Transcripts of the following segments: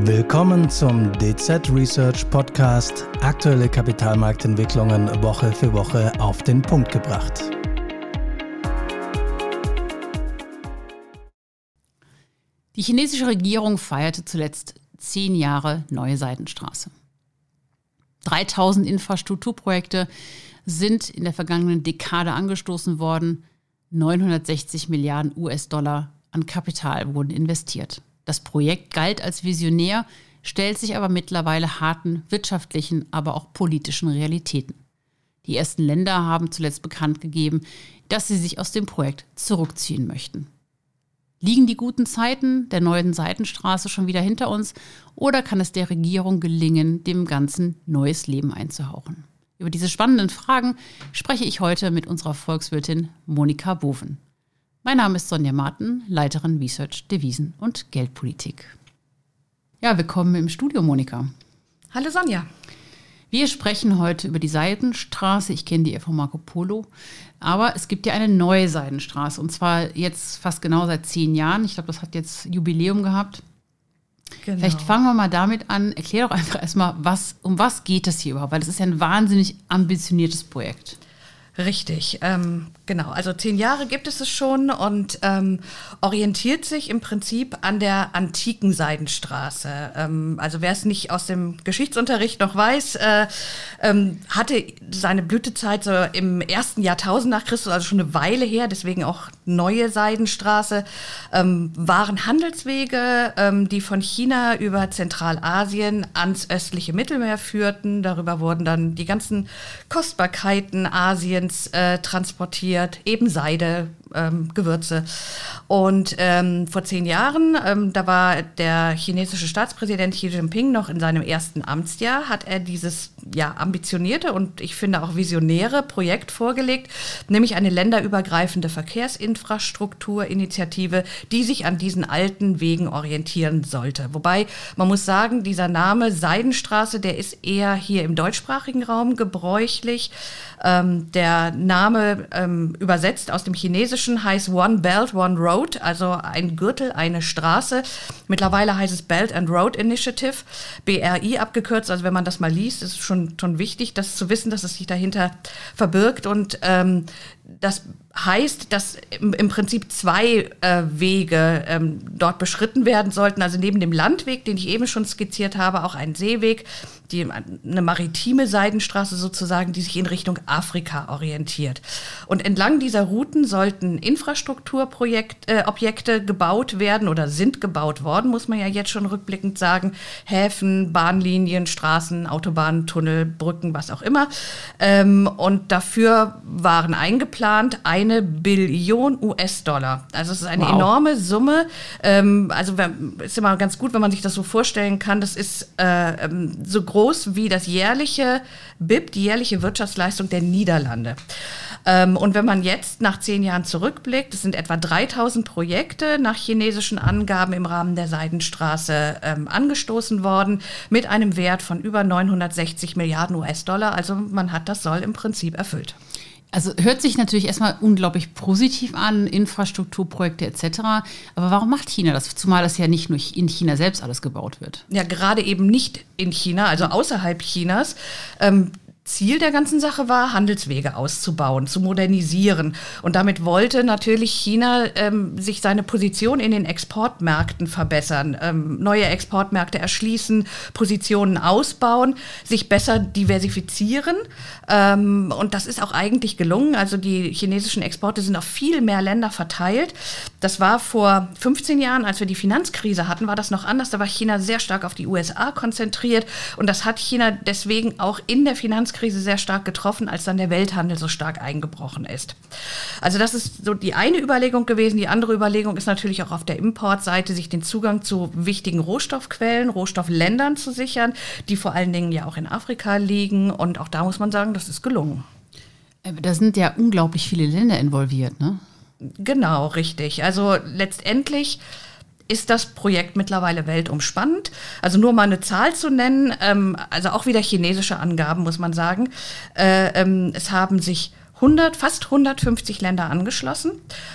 Willkommen zum DZ Research Podcast. Aktuelle Kapitalmarktentwicklungen Woche für Woche auf den Punkt gebracht. Die chinesische Regierung feierte zuletzt zehn Jahre neue Seidenstraße. 3000 Infrastrukturprojekte sind in der vergangenen Dekade angestoßen worden. 960 Milliarden US-Dollar an Kapital wurden investiert. Das Projekt galt als visionär, stellt sich aber mittlerweile harten wirtschaftlichen, aber auch politischen Realitäten. Die ersten Länder haben zuletzt bekannt gegeben, dass sie sich aus dem Projekt zurückziehen möchten. Liegen die guten Zeiten der neuen Seitenstraße schon wieder hinter uns oder kann es der Regierung gelingen, dem Ganzen neues Leben einzuhauchen? Über diese spannenden Fragen spreche ich heute mit unserer Volkswirtin Monika Boven. Mein Name ist Sonja Martin, Leiterin Research Devisen und Geldpolitik. Ja, willkommen im Studio, Monika. Hallo Sonja. Wir sprechen heute über die Seidenstraße. Ich kenne die eher von Marco Polo. Aber es gibt ja eine neue Seidenstraße. Und zwar jetzt fast genau seit zehn Jahren. Ich glaube, das hat jetzt Jubiläum gehabt. Genau. Vielleicht fangen wir mal damit an. Erklär doch einfach erstmal, was, um was geht es hier überhaupt? Weil es ist ja ein wahnsinnig ambitioniertes Projekt. Richtig, ähm, genau. Also zehn Jahre gibt es es schon und ähm, orientiert sich im Prinzip an der antiken Seidenstraße. Ähm, also wer es nicht aus dem Geschichtsunterricht noch weiß, äh, ähm, hatte seine Blütezeit so im ersten Jahrtausend nach Christus, also schon eine Weile her, deswegen auch neue Seidenstraße, ähm, waren Handelswege, ähm, die von China über Zentralasien ans östliche Mittelmeer führten. Darüber wurden dann die ganzen Kostbarkeiten Asiens äh, transportiert, eben Seide, ähm, Gewürze. Und ähm, vor zehn Jahren, ähm, da war der chinesische Staatspräsident Xi Jinping noch in seinem ersten Amtsjahr, hat er dieses ja ambitionierte und ich finde auch visionäre Projekt vorgelegt, nämlich eine länderübergreifende Verkehrsinfrastrukturinitiative, die sich an diesen alten Wegen orientieren sollte. Wobei man muss sagen, dieser Name Seidenstraße, der ist eher hier im deutschsprachigen Raum gebräuchlich. Ähm, der Name ähm, übersetzt aus dem Chinesischen heißt One Belt, One Road, also ein Gürtel, eine Straße. Mittlerweile heißt es Belt and Road Initiative, BRI abgekürzt. Also wenn man das mal liest, ist es schon, schon wichtig, das zu wissen, dass es sich dahinter verbirgt. Und ähm, das heißt, dass im, Prinzip zwei äh, Wege ähm, dort beschritten werden sollten. Also neben dem Landweg, den ich eben schon skizziert habe, auch ein Seeweg, die, eine maritime Seidenstraße sozusagen, die sich in Richtung Afrika orientiert. Und entlang dieser Routen sollten Infrastrukturobjekte äh, gebaut werden oder sind gebaut worden, muss man ja jetzt schon rückblickend sagen. Häfen, Bahnlinien, Straßen, Autobahnen, Tunnel, Brücken, was auch immer. Ähm, und dafür waren eingeplant eine Billion US-Dollar. Also es ist eine wow. enorme Summe. Ähm, also ist immer ganz gut, wenn man sich das so vorstellen kann. Das ist äh, ähm, so groß groß wie das jährliche BIP, die jährliche Wirtschaftsleistung der Niederlande. Ähm, und wenn man jetzt nach zehn Jahren zurückblickt, es sind etwa 3000 Projekte nach chinesischen Angaben im Rahmen der Seidenstraße ähm, angestoßen worden, mit einem Wert von über 960 Milliarden US-Dollar. Also man hat das Soll im Prinzip erfüllt. Also hört sich natürlich erstmal unglaublich positiv an, Infrastrukturprojekte etc. Aber warum macht China das? Zumal das ja nicht nur in China selbst alles gebaut wird. Ja, gerade eben nicht in China, also außerhalb Chinas. Ähm, Ziel der ganzen Sache war, Handelswege auszubauen, zu modernisieren. Und damit wollte natürlich China ähm, sich seine Position in den Exportmärkten verbessern, ähm, neue Exportmärkte erschließen, Positionen ausbauen, sich besser diversifizieren. Ähm, und das ist auch eigentlich gelungen. Also die chinesischen Exporte sind auf viel mehr Länder verteilt. Das war vor 15 Jahren, als wir die Finanzkrise hatten, war das noch anders. Da war China sehr stark auf die USA konzentriert. Und das hat China deswegen auch in der Finanzkrise Finanzkrise sehr stark getroffen, als dann der Welthandel so stark eingebrochen ist. Also das ist so die eine Überlegung gewesen. Die andere Überlegung ist natürlich auch auf der Importseite, sich den Zugang zu wichtigen Rohstoffquellen, Rohstoffländern zu sichern, die vor allen Dingen ja auch in Afrika liegen. Und auch da muss man sagen, das ist gelungen. Da sind ja unglaublich viele Länder involviert, ne? Genau, richtig. Also letztendlich ist das Projekt mittlerweile weltumspannend. Also nur mal eine Zahl zu nennen, ähm, also auch wieder chinesische Angaben, muss man sagen. Äh, ähm, es haben sich 100, fast 150 Länder angeschlossen.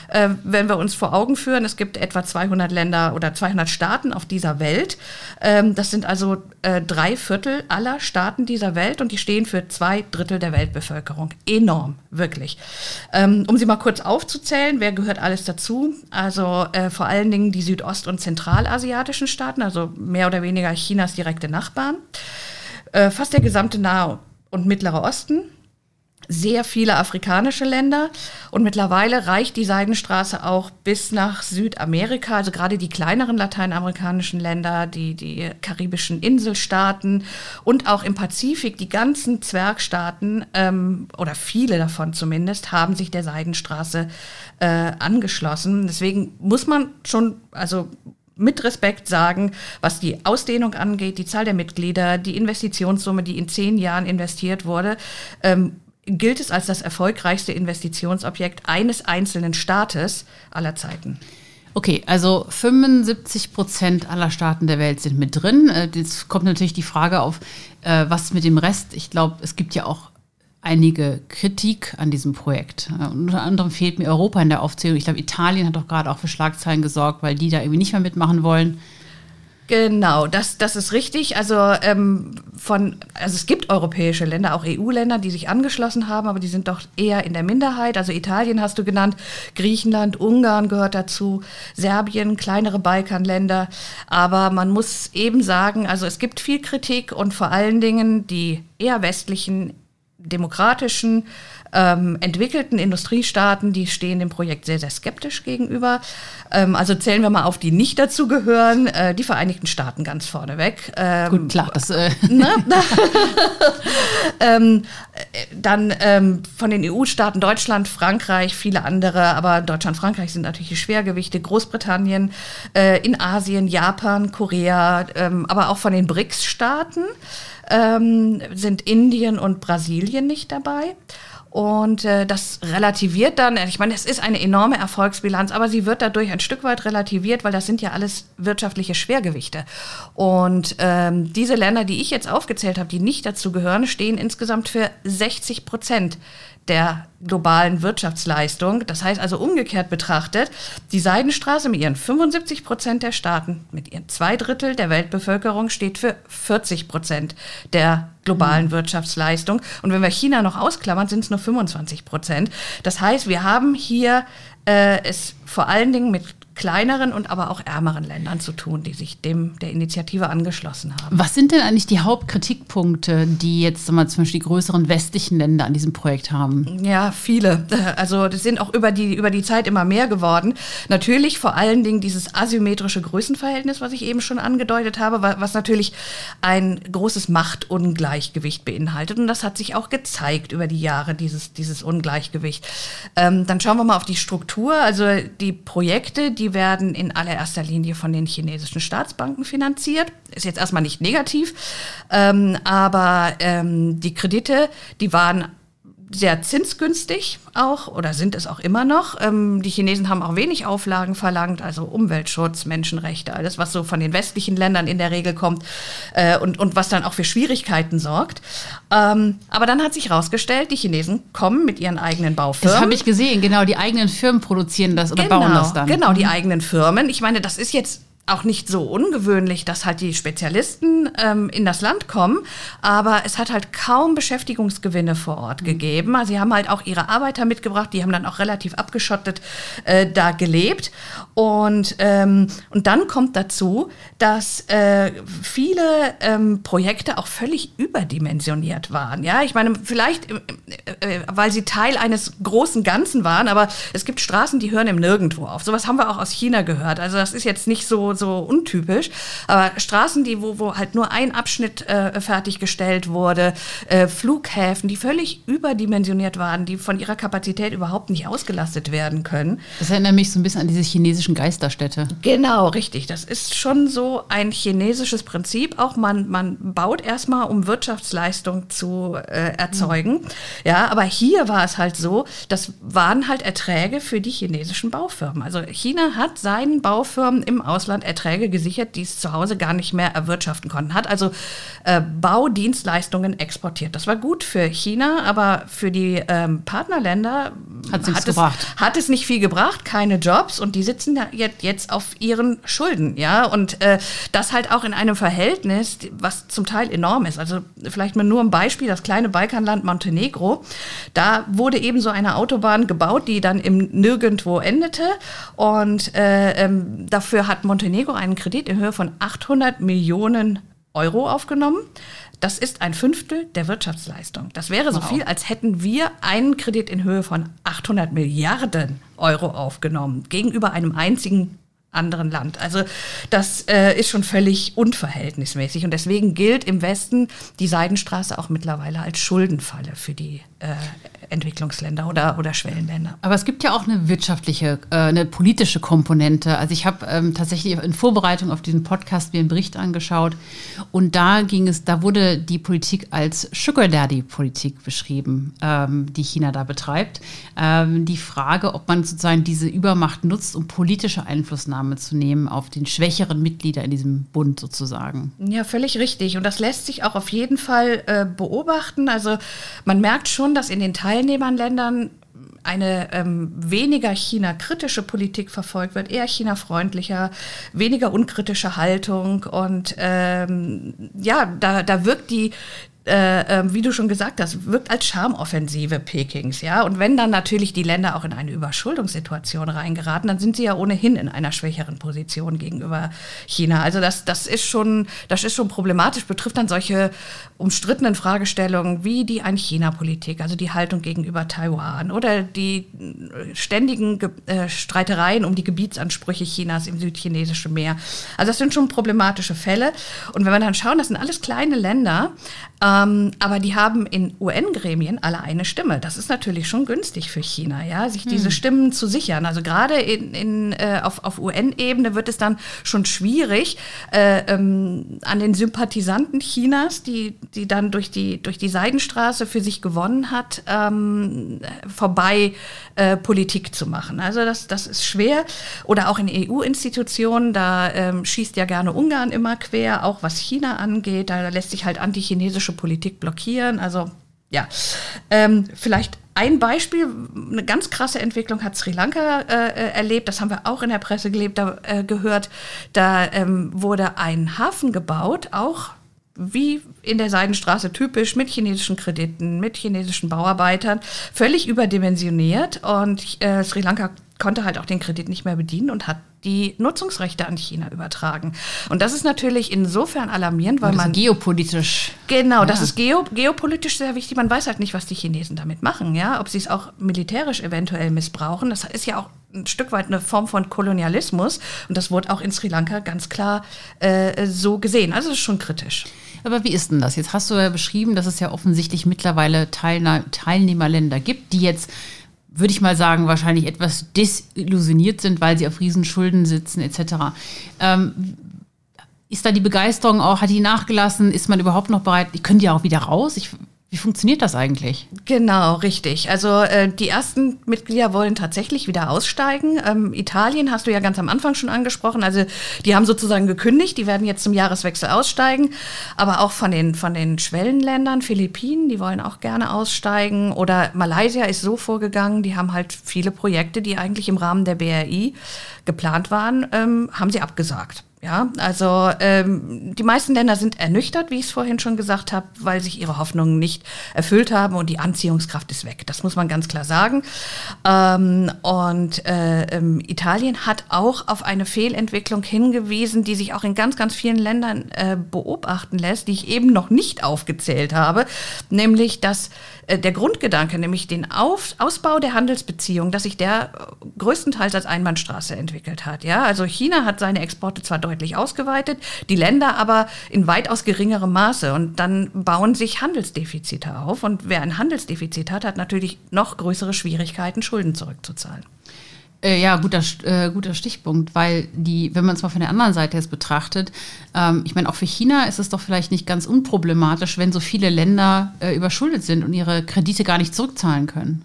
Äh, wenn wir uns vor Augen führen, es gibt etwa 200 Länder oder 200 Staaten auf dieser Welt. Ähm, das sind also äh, drei Viertel aller Staaten dieser Welt und die stehen für zwei Drittel der Weltbevölkerung. Enorm, wirklich. Ähm, um sie mal kurz aufzuzählen, wer gehört alles dazu? Also äh, vor allen Dingen die südost- und zentralasiatischen Staaten, also mehr oder weniger Chinas direkte Nachbarn. Äh, fast der gesamte Nahe und Mittlere Osten, sehr viele afrikanische Länder und mittlerweile reicht die Seidenstraße auch bis nach Südamerika, also gerade die kleineren lateinamerikanischen Länder, die, die karibischen Inselstaaten und auch im Pazifik, die ganzen Zwergstaaten ähm, oder viele davon zumindest, haben sich der Seidenstraße äh, angeschlossen. Deswegen muss man schon, also mit Respekt sagen, was die Ausdehnung angeht, die Zahl der Mitglieder, die Investitionssumme, die in zehn Jahren investiert wurde, ähm, gilt es als das erfolgreichste Investitionsobjekt eines einzelnen Staates aller Zeiten. Okay, also 75 Prozent aller Staaten der Welt sind mit drin. Äh, jetzt kommt natürlich die Frage auf, äh, was mit dem Rest? Ich glaube, es gibt ja auch einige Kritik an diesem Projekt. Äh, unter anderem fehlt mir Europa in der Aufzählung. Ich glaube, Italien hat doch gerade auch für Schlagzeilen gesorgt, weil die da irgendwie nicht mehr mitmachen wollen. Genau, das, das ist richtig. Also ähm, von, also es gibt europäische Länder, auch EU-Länder, die sich angeschlossen haben, aber die sind doch eher in der Minderheit. Also Italien hast du genannt, Griechenland, Ungarn gehört dazu, Serbien, kleinere Balkanländer. Aber man muss eben sagen, also es gibt viel Kritik und vor allen Dingen die eher westlichen demokratischen ähm, entwickelten Industriestaaten, die stehen dem Projekt sehr, sehr skeptisch gegenüber. Ähm, also zählen wir mal auf, die nicht dazu gehören, äh, die Vereinigten Staaten ganz vorneweg. Ähm, Gut, klar, das. Äh ne? ähm, äh, dann ähm, von den EU-Staaten Deutschland, Frankreich, viele andere, aber Deutschland, Frankreich sind natürlich die Schwergewichte, Großbritannien, äh, in Asien, Japan, Korea, ähm, aber auch von den BRICS-Staaten ähm, sind Indien und Brasilien nicht dabei. Und äh, das relativiert dann, ich meine, es ist eine enorme Erfolgsbilanz, aber sie wird dadurch ein Stück weit relativiert, weil das sind ja alles wirtschaftliche Schwergewichte. Und ähm, diese Länder, die ich jetzt aufgezählt habe, die nicht dazu gehören, stehen insgesamt für 60 Prozent der globalen Wirtschaftsleistung. Das heißt also umgekehrt betrachtet, die Seidenstraße mit ihren 75 Prozent der Staaten, mit ihren zwei Drittel der Weltbevölkerung steht für 40 Prozent der globalen mhm. Wirtschaftsleistung. Und wenn wir China noch ausklammern, sind es nur 25 Prozent. Das heißt, wir haben hier äh, es vor allen Dingen mit kleineren und aber auch ärmeren Ländern zu tun, die sich dem der Initiative angeschlossen haben. Was sind denn eigentlich die Hauptkritikpunkte, die jetzt zum Beispiel die größeren westlichen Länder an diesem Projekt haben? Ja, viele. Also das sind auch über die, über die Zeit immer mehr geworden. Natürlich vor allen Dingen dieses asymmetrische Größenverhältnis, was ich eben schon angedeutet habe, was natürlich ein großes Machtungleichgewicht beinhaltet. Und das hat sich auch gezeigt über die Jahre, dieses, dieses Ungleichgewicht. Ähm, dann schauen wir mal auf die Struktur. Also die Projekte, die die werden in allererster Linie von den chinesischen Staatsbanken finanziert. Ist jetzt erstmal nicht negativ, ähm, aber ähm, die Kredite, die waren sehr zinsgünstig auch oder sind es auch immer noch. Ähm, die Chinesen haben auch wenig Auflagen verlangt, also Umweltschutz, Menschenrechte, alles, was so von den westlichen Ländern in der Regel kommt äh, und, und was dann auch für Schwierigkeiten sorgt. Ähm, aber dann hat sich herausgestellt, die Chinesen kommen mit ihren eigenen Baufirmen. Das habe ich gesehen, genau, die eigenen Firmen produzieren das oder genau, bauen das dann. Genau, die mhm. eigenen Firmen. Ich meine, das ist jetzt auch nicht so ungewöhnlich, dass halt die Spezialisten ähm, in das Land kommen, aber es hat halt kaum Beschäftigungsgewinne vor Ort mhm. gegeben. Also sie haben halt auch ihre Arbeiter mitgebracht, die haben dann auch relativ abgeschottet äh, da gelebt. Und, ähm, und dann kommt dazu, dass äh, viele ähm, Projekte auch völlig überdimensioniert waren. Ja, ich meine, vielleicht, äh, äh, weil sie Teil eines großen Ganzen waren, aber es gibt Straßen, die hören im Nirgendwo auf. Sowas haben wir auch aus China gehört. Also das ist jetzt nicht so so untypisch. Aber Straßen, die, wo, wo halt nur ein Abschnitt äh, fertiggestellt wurde, äh, Flughäfen, die völlig überdimensioniert waren, die von ihrer Kapazität überhaupt nicht ausgelastet werden können. Das erinnert mich so ein bisschen an diese chinesischen Geisterstädte. Genau, richtig. Das ist schon so ein chinesisches Prinzip. Auch man, man baut erstmal, um Wirtschaftsleistung zu äh, erzeugen. Mhm. Ja, aber hier war es halt so, das waren halt Erträge für die chinesischen Baufirmen. Also China hat seinen Baufirmen im Ausland Erträge gesichert, die es zu Hause gar nicht mehr erwirtschaften konnten. Hat also äh, Baudienstleistungen exportiert. Das war gut für China, aber für die ähm, Partnerländer hat, hat, es, hat, es, nicht viel gebracht, keine Jobs und die sitzen ja jetzt auf ihren Schulden. Ja? Und äh, das halt auch in einem Verhältnis, was zum Teil enorm ist. Also vielleicht mal nur ein Beispiel, das kleine Balkanland Montenegro. Da wurde eben so eine Autobahn gebaut, die dann im Nirgendwo endete. Und äh, ähm, dafür hat Montenegro einen Kredit in Höhe von 800 Millionen Euro aufgenommen. Das ist ein Fünftel der Wirtschaftsleistung. Das wäre so wow. viel, als hätten wir einen Kredit in Höhe von 800 Milliarden Euro aufgenommen gegenüber einem einzigen anderen Land. Also das äh, ist schon völlig unverhältnismäßig und deswegen gilt im Westen die Seidenstraße auch mittlerweile als Schuldenfalle für die äh, Entwicklungsländer oder, oder Schwellenländer. Aber es gibt ja auch eine wirtschaftliche, äh, eine politische Komponente. Also ich habe ähm, tatsächlich in Vorbereitung auf diesen Podcast mir einen Bericht angeschaut und da ging es, da wurde die Politik als Sugar Daddy Politik beschrieben, ähm, die China da betreibt. Ähm, die Frage, ob man sozusagen diese Übermacht nutzt, um politische Einflussnahme zu nehmen auf den schwächeren Mitglieder in diesem Bund sozusagen. Ja, völlig richtig. Und das lässt sich auch auf jeden Fall äh, beobachten. Also man merkt schon, dass in den Teilnehmerländern eine ähm, weniger China-kritische Politik verfolgt wird, eher China-freundlicher, weniger unkritische Haltung. Und ähm, ja, da, da wirkt die, äh, äh, wie du schon gesagt hast, wirkt als Charmoffensive Pekings, ja. Und wenn dann natürlich die Länder auch in eine Überschuldungssituation reingeraten, dann sind sie ja ohnehin in einer schwächeren Position gegenüber China. Also das, das ist schon, das ist schon problematisch, betrifft dann solche umstrittenen Fragestellungen wie die Ein-China-Politik, also die Haltung gegenüber Taiwan oder die ständigen äh, Streitereien um die Gebietsansprüche Chinas im südchinesischen Meer. Also das sind schon problematische Fälle. Und wenn wir dann schauen, das sind alles kleine Länder, ähm, aber die haben in UN-Gremien alle eine Stimme. Das ist natürlich schon günstig für China, ja, sich hm. diese Stimmen zu sichern. Also gerade in, in, äh, auf, auf UN-Ebene wird es dann schon schwierig, äh, ähm, an den Sympathisanten Chinas, die, die dann durch die, durch die Seidenstraße für sich gewonnen hat, ähm, vorbei äh, Politik zu machen. Also das, das ist schwer. Oder auch in EU-Institutionen, da ähm, schießt ja gerne Ungarn immer quer, auch was China angeht. Da lässt sich halt antichinesische chinesische Politik blockieren. Also ja, ähm, vielleicht ein Beispiel, eine ganz krasse Entwicklung hat Sri Lanka äh, erlebt, das haben wir auch in der Presse gelebt, da, äh, gehört. Da ähm, wurde ein Hafen gebaut, auch wie in der Seidenstraße typisch, mit chinesischen Krediten, mit chinesischen Bauarbeitern, völlig überdimensioniert. Und äh, Sri Lanka konnte halt auch den Kredit nicht mehr bedienen und hat die Nutzungsrechte an China übertragen. Und das ist natürlich insofern alarmierend, weil man geopolitisch genau, ja. das ist geo, geopolitisch sehr wichtig. Man weiß halt nicht, was die Chinesen damit machen, ja, ob sie es auch militärisch eventuell missbrauchen. Das ist ja auch ein Stück weit eine Form von Kolonialismus und das wurde auch in Sri Lanka ganz klar äh, so gesehen. Also das ist schon kritisch. Aber wie ist denn das? Jetzt hast du ja beschrieben, dass es ja offensichtlich mittlerweile Teilnehmerländer gibt, die jetzt würde ich mal sagen, wahrscheinlich etwas desillusioniert sind, weil sie auf Riesenschulden sitzen etc. Ähm, ist da die Begeisterung auch, hat die nachgelassen? Ist man überhaupt noch bereit? Ich könnte ja auch wieder raus. Ich wie funktioniert das eigentlich? Genau, richtig. Also äh, die ersten Mitglieder wollen tatsächlich wieder aussteigen. Ähm, Italien hast du ja ganz am Anfang schon angesprochen. Also die haben sozusagen gekündigt, die werden jetzt zum Jahreswechsel aussteigen. Aber auch von den, von den Schwellenländern, Philippinen, die wollen auch gerne aussteigen. Oder Malaysia ist so vorgegangen, die haben halt viele Projekte, die eigentlich im Rahmen der BRI geplant waren, ähm, haben sie abgesagt. Ja, also ähm, die meisten Länder sind ernüchtert, wie ich es vorhin schon gesagt habe, weil sich ihre Hoffnungen nicht erfüllt haben und die Anziehungskraft ist weg. Das muss man ganz klar sagen. Ähm, und äh, ähm, Italien hat auch auf eine Fehlentwicklung hingewiesen, die sich auch in ganz, ganz vielen Ländern äh, beobachten lässt, die ich eben noch nicht aufgezählt habe, nämlich dass äh, der Grundgedanke, nämlich den Auf Ausbau der Handelsbeziehungen, dass sich der größtenteils als Einbahnstraße entwickelt hat. Ja, also China hat seine Exporte zwar deutlich ausgeweitet, die Länder aber in weitaus geringerem Maße und dann bauen sich Handelsdefizite auf und wer ein Handelsdefizit hat, hat natürlich noch größere Schwierigkeiten, Schulden zurückzuzahlen. Äh, ja, guter, äh, guter Stichpunkt, weil die, wenn man es mal von der anderen Seite jetzt betrachtet, ähm, ich meine, auch für China ist es doch vielleicht nicht ganz unproblematisch, wenn so viele Länder äh, überschuldet sind und ihre Kredite gar nicht zurückzahlen können.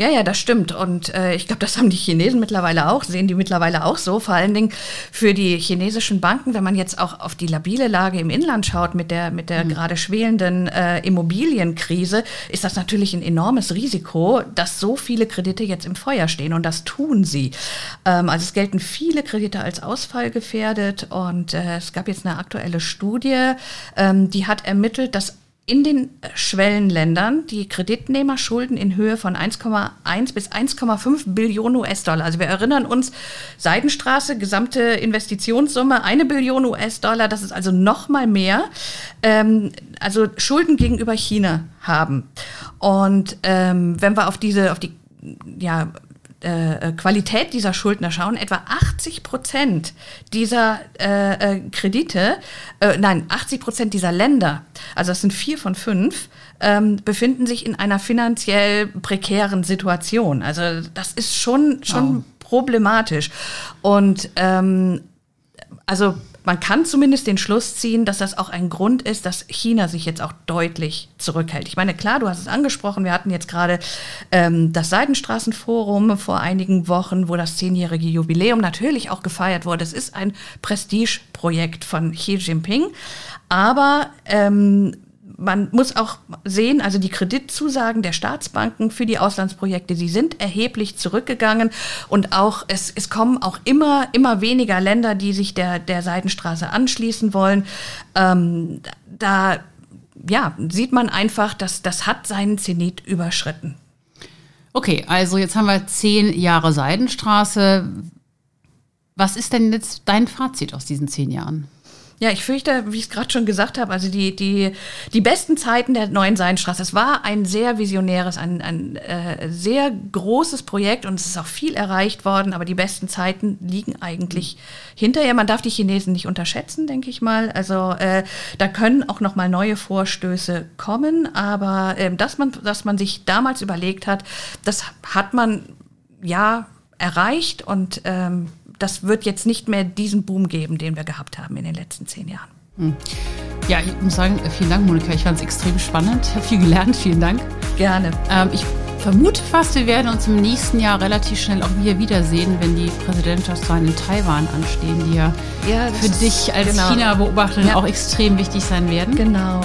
Ja, ja, das stimmt. Und äh, ich glaube, das haben die Chinesen mittlerweile auch, sehen die mittlerweile auch so. Vor allen Dingen für die chinesischen Banken, wenn man jetzt auch auf die labile Lage im Inland schaut mit der, mit der mhm. gerade schwelenden äh, Immobilienkrise, ist das natürlich ein enormes Risiko, dass so viele Kredite jetzt im Feuer stehen. Und das tun sie. Ähm, also es gelten viele Kredite als ausfallgefährdet. Und äh, es gab jetzt eine aktuelle Studie, ähm, die hat ermittelt, dass in den Schwellenländern die Kreditnehmerschulden in Höhe von 1,1 bis 1,5 Billionen US-Dollar. Also wir erinnern uns, Seidenstraße, gesamte Investitionssumme, eine Billion US-Dollar, das ist also noch mal mehr. Ähm, also Schulden gegenüber China haben. Und ähm, wenn wir auf diese, auf die ja, äh, äh, Qualität dieser Schuldner schauen, etwa 80 Prozent dieser äh, äh, Kredite, äh, nein, 80 Prozent dieser Länder, also das sind vier von fünf, ähm, befinden sich in einer finanziell prekären Situation. Also das ist schon, schon wow. problematisch. Und ähm, also man kann zumindest den Schluss ziehen, dass das auch ein Grund ist, dass China sich jetzt auch deutlich zurückhält. Ich meine, klar, du hast es angesprochen, wir hatten jetzt gerade ähm, das Seidenstraßenforum vor einigen Wochen, wo das zehnjährige Jubiläum natürlich auch gefeiert wurde. Es ist ein Prestigeprojekt von Xi Jinping, aber ähm, man muss auch sehen, also die Kreditzusagen der Staatsbanken für die Auslandsprojekte, die sind erheblich zurückgegangen und auch es, es kommen auch immer, immer weniger Länder, die sich der, der Seidenstraße anschließen wollen. Ähm, da ja, sieht man einfach, dass das hat seinen Zenit überschritten. Okay, also jetzt haben wir zehn Jahre Seidenstraße. Was ist denn jetzt dein Fazit aus diesen zehn Jahren? Ja, ich fürchte, wie ich es gerade schon gesagt habe, also die, die, die besten Zeiten der neuen Seidenstraße. Es war ein sehr visionäres, ein, ein äh, sehr großes Projekt und es ist auch viel erreicht worden, aber die besten Zeiten liegen eigentlich mhm. hinterher. Man darf die Chinesen nicht unterschätzen, denke ich mal. Also äh, da können auch noch mal neue Vorstöße kommen, aber äh, dass, man, dass man sich damals überlegt hat, das hat man ja erreicht und ähm, das wird jetzt nicht mehr diesen Boom geben, den wir gehabt haben in den letzten zehn Jahren. Hm. Ja, ich muss sagen, vielen Dank, Monika. Ich fand es extrem spannend. Ich habe viel gelernt. Vielen Dank. Gerne. Ähm, ich vermute fast, wir werden uns im nächsten Jahr relativ schnell auch hier wiedersehen, wenn die Präsidentschaftswahlen in Taiwan anstehen, die ja, ja für dich als genau. China-Beobachterin ja. auch extrem wichtig sein werden. Genau.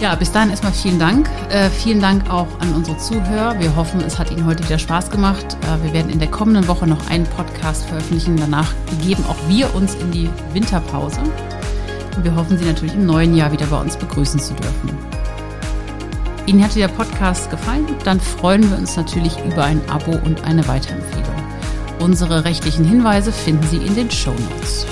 Ja, bis dahin erstmal vielen Dank. Äh, vielen Dank auch an unsere Zuhörer. Wir hoffen, es hat Ihnen heute wieder Spaß gemacht. Äh, wir werden in der kommenden Woche noch einen Podcast veröffentlichen. Danach begeben auch wir uns in die Winterpause. Und wir hoffen, Sie natürlich im neuen Jahr wieder bei uns begrüßen zu dürfen. Ihnen hat der Podcast gefallen? Dann freuen wir uns natürlich über ein Abo und eine Weiterempfehlung. Unsere rechtlichen Hinweise finden Sie in den Show Notes.